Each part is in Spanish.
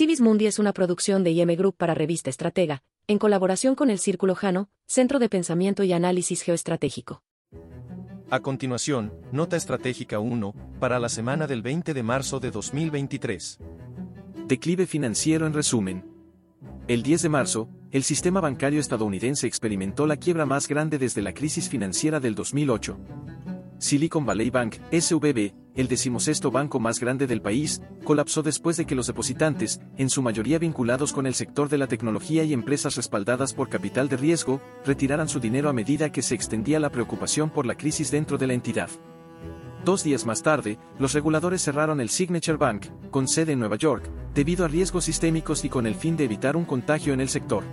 Civis Mundi es una producción de IM Group para Revista Estratega, en colaboración con el Círculo Jano, Centro de Pensamiento y Análisis Geoestratégico. A continuación, Nota Estratégica 1, para la semana del 20 de marzo de 2023. Declive financiero en resumen. El 10 de marzo, el sistema bancario estadounidense experimentó la quiebra más grande desde la crisis financiera del 2008. Silicon Valley Bank, SVB, el decimosexto banco más grande del país, colapsó después de que los depositantes, en su mayoría vinculados con el sector de la tecnología y empresas respaldadas por capital de riesgo, retiraran su dinero a medida que se extendía la preocupación por la crisis dentro de la entidad. Dos días más tarde, los reguladores cerraron el Signature Bank, con sede en Nueva York, debido a riesgos sistémicos y con el fin de evitar un contagio en el sector.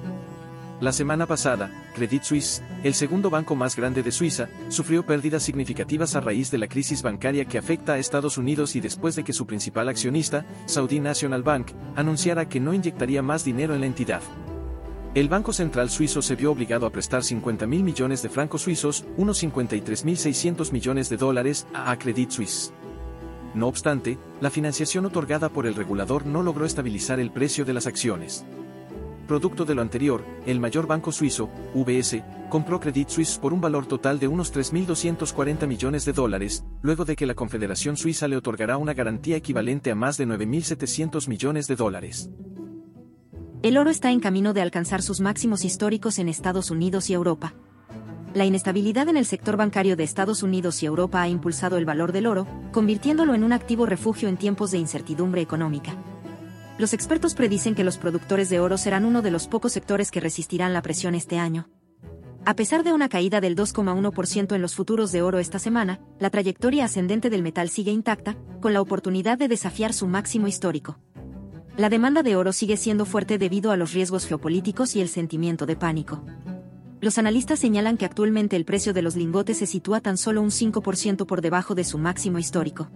La semana pasada, Credit Suisse, el segundo banco más grande de Suiza, sufrió pérdidas significativas a raíz de la crisis bancaria que afecta a Estados Unidos y después de que su principal accionista, Saudi National Bank, anunciara que no inyectaría más dinero en la entidad. El Banco Central Suizo se vio obligado a prestar 50 mil millones de francos suizos, unos 53.600 millones de dólares, a Credit Suisse. No obstante, la financiación otorgada por el regulador no logró estabilizar el precio de las acciones. Producto de lo anterior, el mayor banco suizo, UBS, compró Credit Suisse por un valor total de unos 3.240 millones de dólares, luego de que la Confederación Suiza le otorgará una garantía equivalente a más de 9.700 millones de dólares. El oro está en camino de alcanzar sus máximos históricos en Estados Unidos y Europa. La inestabilidad en el sector bancario de Estados Unidos y Europa ha impulsado el valor del oro, convirtiéndolo en un activo refugio en tiempos de incertidumbre económica. Los expertos predicen que los productores de oro serán uno de los pocos sectores que resistirán la presión este año. A pesar de una caída del 2,1% en los futuros de oro esta semana, la trayectoria ascendente del metal sigue intacta, con la oportunidad de desafiar su máximo histórico. La demanda de oro sigue siendo fuerte debido a los riesgos geopolíticos y el sentimiento de pánico. Los analistas señalan que actualmente el precio de los lingotes se sitúa tan solo un 5% por debajo de su máximo histórico.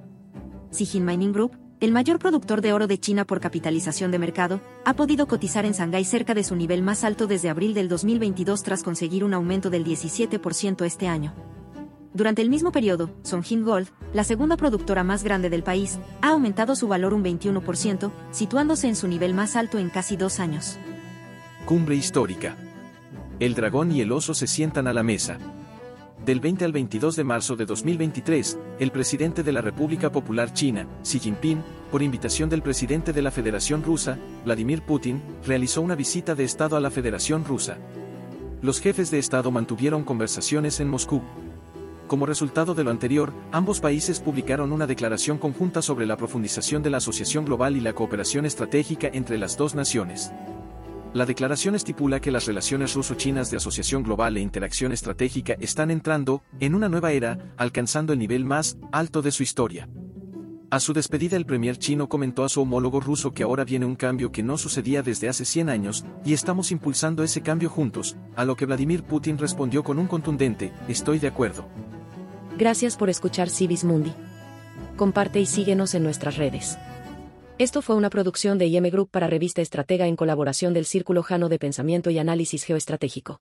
Sijin Mining Group, el mayor productor de oro de China por capitalización de mercado, ha podido cotizar en Shanghái cerca de su nivel más alto desde abril del 2022 tras conseguir un aumento del 17% este año. Durante el mismo periodo, Songjin Gold, la segunda productora más grande del país, ha aumentado su valor un 21%, situándose en su nivel más alto en casi dos años. Cumbre histórica. El dragón y el oso se sientan a la mesa. Del 20 al 22 de marzo de 2023, el presidente de la República Popular China, Xi Jinping, por invitación del presidente de la Federación Rusa, Vladimir Putin, realizó una visita de Estado a la Federación Rusa. Los jefes de Estado mantuvieron conversaciones en Moscú. Como resultado de lo anterior, ambos países publicaron una declaración conjunta sobre la profundización de la asociación global y la cooperación estratégica entre las dos naciones. La declaración estipula que las relaciones ruso-chinas de asociación global e interacción estratégica están entrando en una nueva era, alcanzando el nivel más alto de su historia. A su despedida el premier chino comentó a su homólogo ruso que ahora viene un cambio que no sucedía desde hace 100 años, y estamos impulsando ese cambio juntos, a lo que Vladimir Putin respondió con un contundente, estoy de acuerdo. Gracias por escuchar Civis Mundi. Comparte y síguenos en nuestras redes. Esto fue una producción de IM Group para Revista Estratega en colaboración del Círculo Jano de Pensamiento y Análisis Geoestratégico.